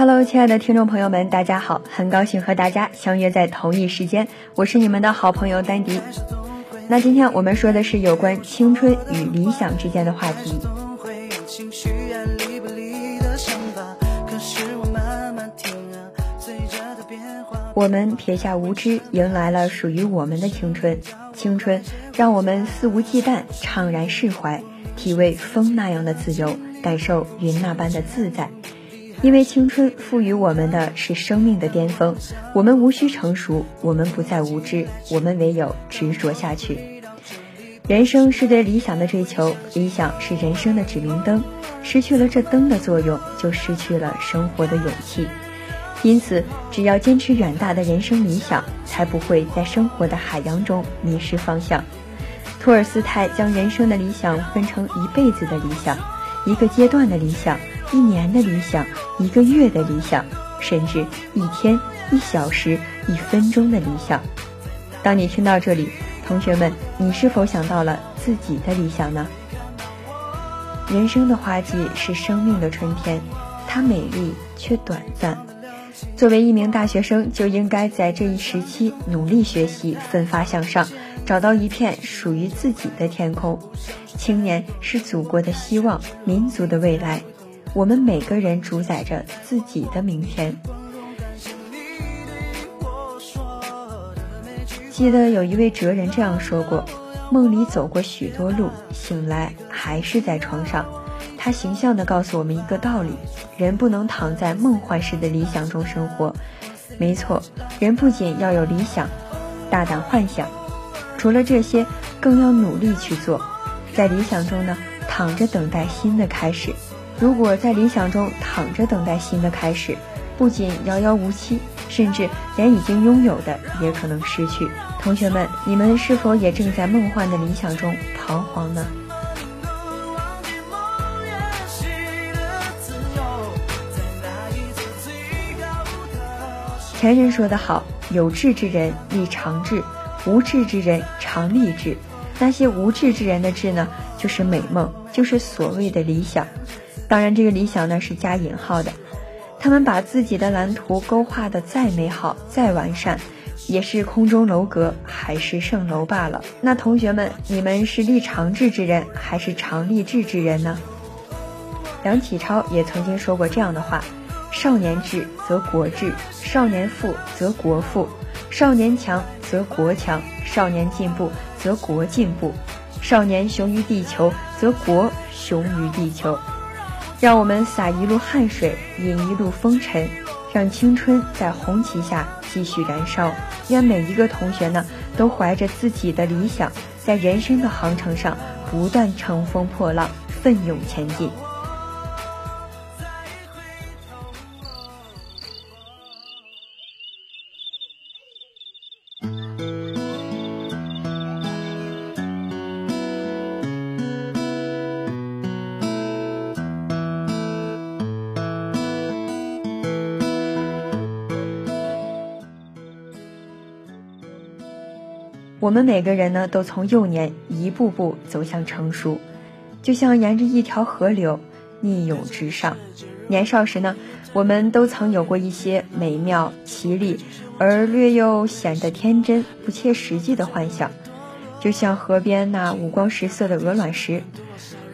Hello，亲爱的听众朋友们，大家好，很高兴和大家相约在同一时间，我是你们的好朋友丹迪。那今天我们说的是有关青春与理想之间的话题。我们撇下无知，迎来了属于我们的青春。青春让我们肆无忌惮，怅然释怀，体味风那样的自由，感受云那般的自在。因为青春赋予我们的是生命的巅峰，我们无需成熟，我们不再无知，我们唯有执着下去。人生是对理想的追求，理想是人生的指明灯，失去了这灯的作用，就失去了生活的勇气。因此，只要坚持远大的人生理想，才不会在生活的海洋中迷失方向。托尔斯泰将人生的理想分成一辈子的理想，一个阶段的理想。一年的理想，一个月的理想，甚至一天、一小时、一分钟的理想。当你听到这里，同学们，你是否想到了自己的理想呢？人生的花季是生命的春天，它美丽却短暂。作为一名大学生，就应该在这一时期努力学习，奋发向上，找到一片属于自己的天空。青年是祖国的希望，民族的未来。我们每个人主宰着自己的明天。记得有一位哲人这样说过：“梦里走过许多路，醒来还是在床上。”他形象地告诉我们一个道理：人不能躺在梦幻式的理想中生活。没错，人不仅要有理想，大胆幻想，除了这些，更要努力去做。在理想中呢，躺着等待新的开始。如果在理想中躺着等待新的开始，不仅遥遥无期，甚至连已经拥有的也可能失去。同学们，你们是否也正在梦幻的理想中彷徨呢？前人说得好：“有志之人立长志，无志之人常立志。”那些无志之人的志呢，就是美梦，就是所谓的理想。当然，这个理想呢是加引号的。他们把自己的蓝图勾画的再美好、再完善，也是空中楼阁，还是蜃楼罢了。那同学们，你们是立长志之人，还是长立志之人呢？梁启超也曾经说过这样的话：少年志则国志，少年富则国富，少年强则国强，少年进步则国进步，少年雄于地球则国雄于地球。让我们洒一路汗水，饮一路风尘，让青春在红旗下继续燃烧。愿每一个同学呢，都怀着自己的理想，在人生的航程上不断乘风破浪，奋勇前进。我们每个人呢，都从幼年一步步走向成熟，就像沿着一条河流逆涌直上。年少时呢，我们都曾有过一些美妙、绮丽而略又显得天真、不切实际的幻想，就像河边那五光十色的鹅卵石，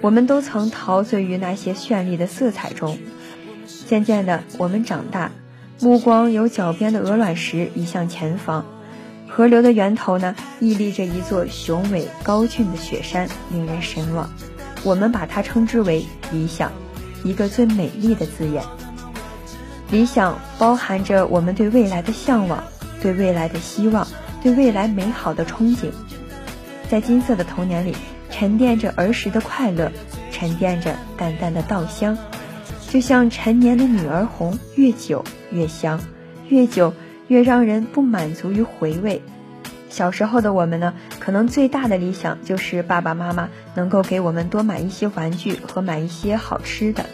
我们都曾陶醉于那些绚丽的色彩中。渐渐的，我们长大，目光由脚边的鹅卵石移向前方。河流的源头呢，屹立着一座雄伟高峻的雪山，令人神往。我们把它称之为理想，一个最美丽的字眼。理想包含着我们对未来的向往，对未来的希望，对未来美好的憧憬。在金色的童年里，沉淀着儿时的快乐，沉淀着淡淡的稻香，就像陈年的女儿红，越久越香，越久。越让人不满足于回味。小时候的我们呢，可能最大的理想就是爸爸妈妈能够给我们多买一些玩具和买一些好吃的。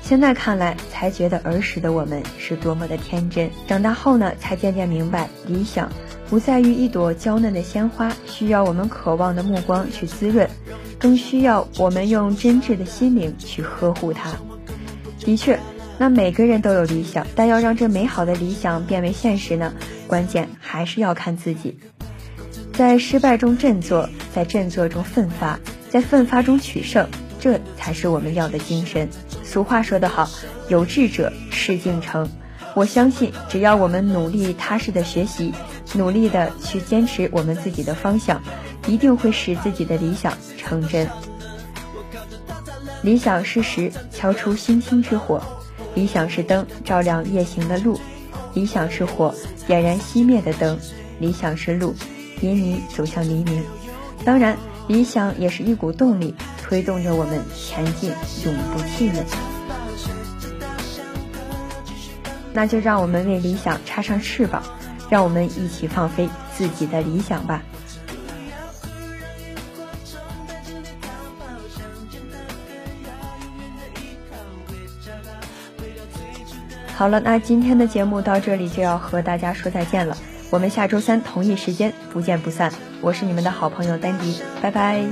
现在看来，才觉得儿时的我们是多么的天真。长大后呢，才渐渐明白，理想不在于一朵娇嫩的鲜花，需要我们渴望的目光去滋润，更需要我们用真挚的心灵去呵护它。的确。那每个人都有理想，但要让这美好的理想变为现实呢？关键还是要看自己。在失败中振作，在振作中奋发，在奋发中取胜，这才是我们要的精神。俗话说得好，有志者事竟成。我相信，只要我们努力踏实的学习，努力的去坚持我们自己的方向，一定会使自己的理想成真。理想是石，敲出星星之火；理想是灯，照亮夜行的路；理想是火，点燃熄灭的灯；理想是路，引你走向黎明。当然，理想也是一股动力，推动着我们前进，永不气馁。那就让我们为理想插上翅膀，让我们一起放飞自己的理想吧。好了，那今天的节目到这里就要和大家说再见了。我们下周三同一时间不见不散。我是你们的好朋友丹迪，拜拜。